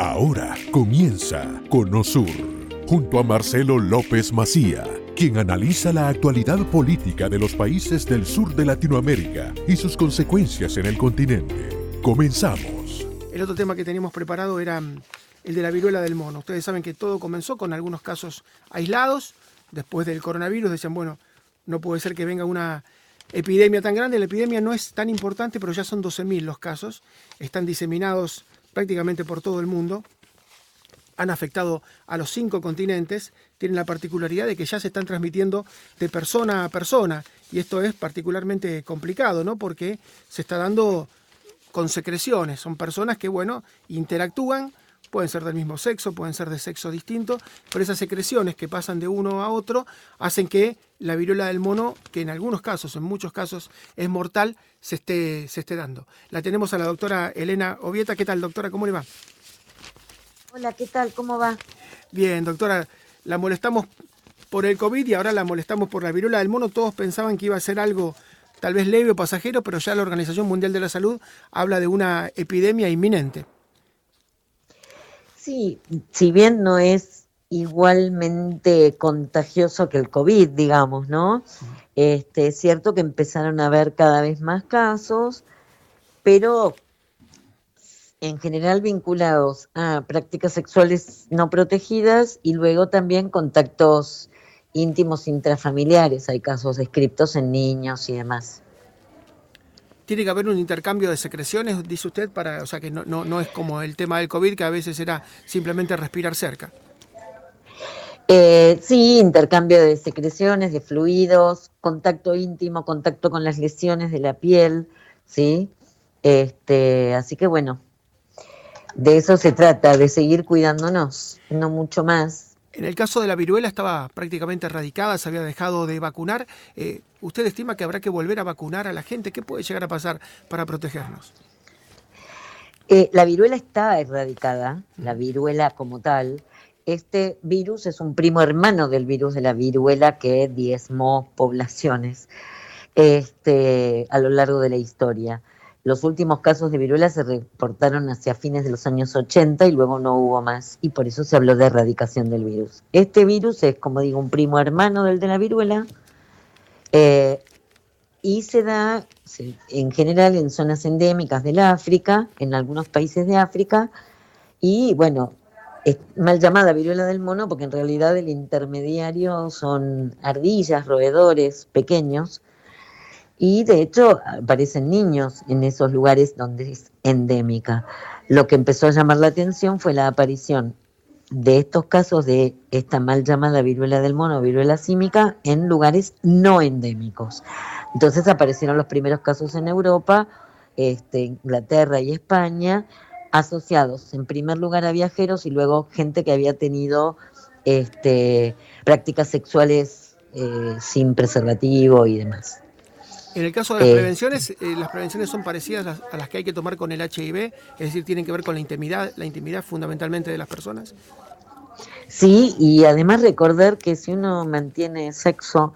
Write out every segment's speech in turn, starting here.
Ahora comienza Conosur, junto a Marcelo López Macía, quien analiza la actualidad política de los países del sur de Latinoamérica y sus consecuencias en el continente. Comenzamos. El otro tema que teníamos preparado era mm, el de la viruela del mono. Ustedes saben que todo comenzó con algunos casos aislados. Después del coronavirus decían, bueno, no puede ser que venga una epidemia tan grande. La epidemia no es tan importante, pero ya son 12.000 los casos. Están diseminados prácticamente por todo el mundo, han afectado a los cinco continentes, tienen la particularidad de que ya se están transmitiendo de persona a persona, y esto es particularmente complicado, ¿no? Porque se está dando con secreciones, son personas que, bueno, interactúan, pueden ser del mismo sexo, pueden ser de sexo distinto, pero esas secreciones que pasan de uno a otro hacen que la viruela del mono, que en algunos casos, en muchos casos es mortal, se esté, se esté dando. La tenemos a la doctora Elena Ovieta. ¿Qué tal, doctora? ¿Cómo le va? Hola, ¿qué tal? ¿Cómo va? Bien, doctora. La molestamos por el COVID y ahora la molestamos por la viruela del mono. Todos pensaban que iba a ser algo tal vez leve o pasajero, pero ya la Organización Mundial de la Salud habla de una epidemia inminente. Sí, si bien no es igualmente contagioso que el COVID, digamos, ¿no? Este, es cierto que empezaron a haber cada vez más casos, pero en general vinculados a prácticas sexuales no protegidas y luego también contactos íntimos intrafamiliares. Hay casos descritos en niños y demás tiene que haber un intercambio de secreciones, dice usted, para, o sea que no, no, es como el tema del COVID, que a veces era simplemente respirar cerca. Eh, sí, intercambio de secreciones, de fluidos, contacto íntimo, contacto con las lesiones de la piel, ¿sí? Este, así que bueno, de eso se trata, de seguir cuidándonos, no mucho más. En el caso de la viruela estaba prácticamente erradicada, se había dejado de vacunar. Eh, ¿Usted estima que habrá que volver a vacunar a la gente? ¿Qué puede llegar a pasar para protegernos? Eh, la viruela está erradicada, la viruela como tal. Este virus es un primo hermano del virus de la viruela que diezmó poblaciones este, a lo largo de la historia. Los últimos casos de viruela se reportaron hacia fines de los años 80 y luego no hubo más y por eso se habló de erradicación del virus. Este virus es, como digo, un primo hermano del de la viruela eh, y se da en general en zonas endémicas del África, en algunos países de África y bueno, es mal llamada viruela del mono porque en realidad el intermediario son ardillas, roedores pequeños y de hecho aparecen niños en esos lugares donde es endémica. Lo que empezó a llamar la atención fue la aparición de estos casos de esta mal llamada viruela del mono, viruela símica, en lugares no endémicos. Entonces aparecieron los primeros casos en Europa, este, Inglaterra y España, asociados en primer lugar a viajeros y luego gente que había tenido este, prácticas sexuales eh, sin preservativo y demás. En el caso de las eh, prevenciones, eh, las prevenciones son parecidas a las que hay que tomar con el HIV, es decir, tienen que ver con la intimidad, la intimidad fundamentalmente de las personas. Sí, y además recordar que si uno mantiene sexo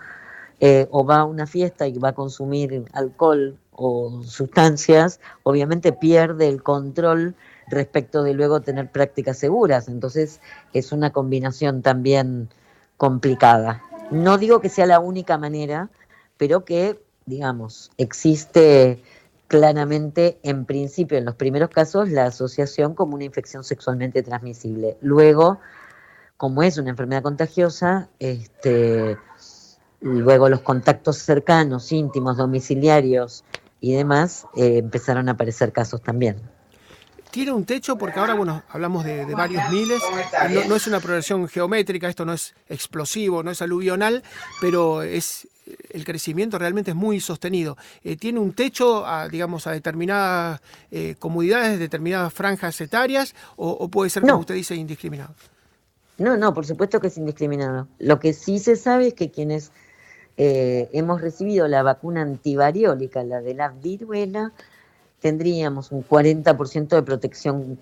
eh, o va a una fiesta y va a consumir alcohol o sustancias, obviamente pierde el control respecto de luego tener prácticas seguras. Entonces es una combinación también complicada. No digo que sea la única manera, pero que digamos, existe claramente, en principio, en los primeros casos, la asociación como una infección sexualmente transmisible. Luego, como es una enfermedad contagiosa, este, luego los contactos cercanos, íntimos, domiciliarios y demás, eh, empezaron a aparecer casos también. Tiene un techo porque ahora, bueno, hablamos de, varios miles, no, no, es una progresión geométrica, esto no es explosivo, no es aluvional, pero es el crecimiento realmente es muy sostenido. Eh, tiene un techo, a, digamos, a determinadas eh, comunidades, determinadas franjas etarias, o, puede ser, como usted dice, indiscriminado. No, no, por supuesto que es indiscriminado. Lo que sí se sabe es que quienes eh, hemos recibido la vacuna antivariólica, la de la viruela, tendríamos un 40% de protección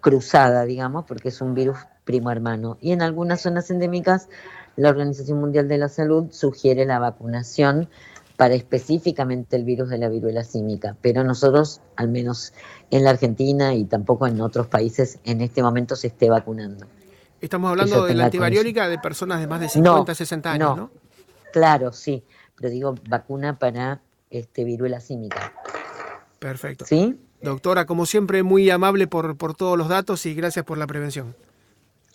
cruzada, digamos, porque es un virus primo hermano. Y en algunas zonas endémicas la Organización Mundial de la Salud sugiere la vacunación para específicamente el virus de la viruela símica, pero nosotros, al menos en la Argentina y tampoco en otros países, en este momento se esté vacunando. Estamos hablando de la antivariólica de personas de más de 50, 60 años, ¿no? Claro, sí, pero digo vacuna para este viruela símica. Perfecto. ¿Sí? Doctora, como siempre, muy amable por, por todos los datos y gracias por la prevención.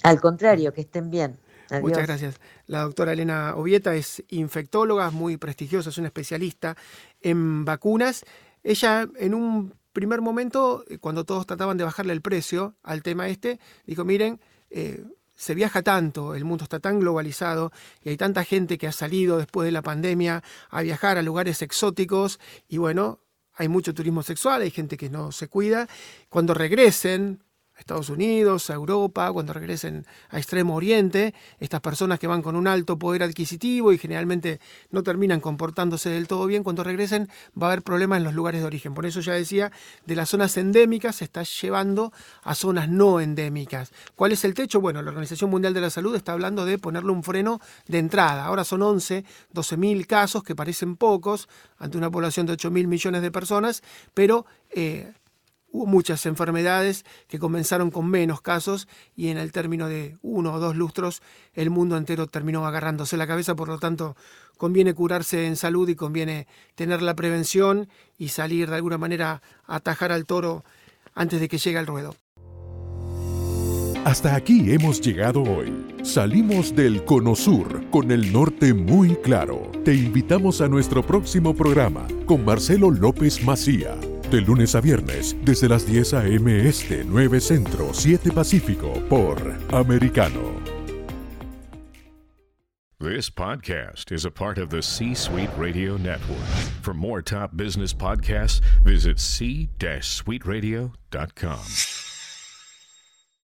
Al contrario, que estén bien. Muchas gracias. La doctora Elena Ovieta es infectóloga, muy prestigiosa, es una especialista en vacunas. Ella en un primer momento, cuando todos trataban de bajarle el precio al tema este, dijo, miren, eh, se viaja tanto, el mundo está tan globalizado y hay tanta gente que ha salido después de la pandemia a viajar a lugares exóticos y bueno, hay mucho turismo sexual, hay gente que no se cuida. Cuando regresen, Estados Unidos, a Europa, cuando regresen a Extremo Oriente, estas personas que van con un alto poder adquisitivo y generalmente no terminan comportándose del todo bien, cuando regresen va a haber problemas en los lugares de origen. Por eso ya decía, de las zonas endémicas se está llevando a zonas no endémicas. ¿Cuál es el techo? Bueno, la Organización Mundial de la Salud está hablando de ponerle un freno de entrada. Ahora son 11, 12 mil casos que parecen pocos ante una población de 8 mil millones de personas, pero... Eh, Hubo muchas enfermedades que comenzaron con menos casos y en el término de uno o dos lustros el mundo entero terminó agarrándose la cabeza, por lo tanto conviene curarse en salud y conviene tener la prevención y salir de alguna manera a atajar al toro antes de que llegue al ruedo. Hasta aquí hemos llegado hoy. Salimos del Cono Sur con el norte muy claro. Te invitamos a nuestro próximo programa con Marcelo López Macía de lunes a viernes, desde las 10 a.m. Este, 9 Centro, 7 Pacífico, por Americano. This podcast is a part of the C Suite Radio Network. For more top business podcasts, visit c-suiteradio.com.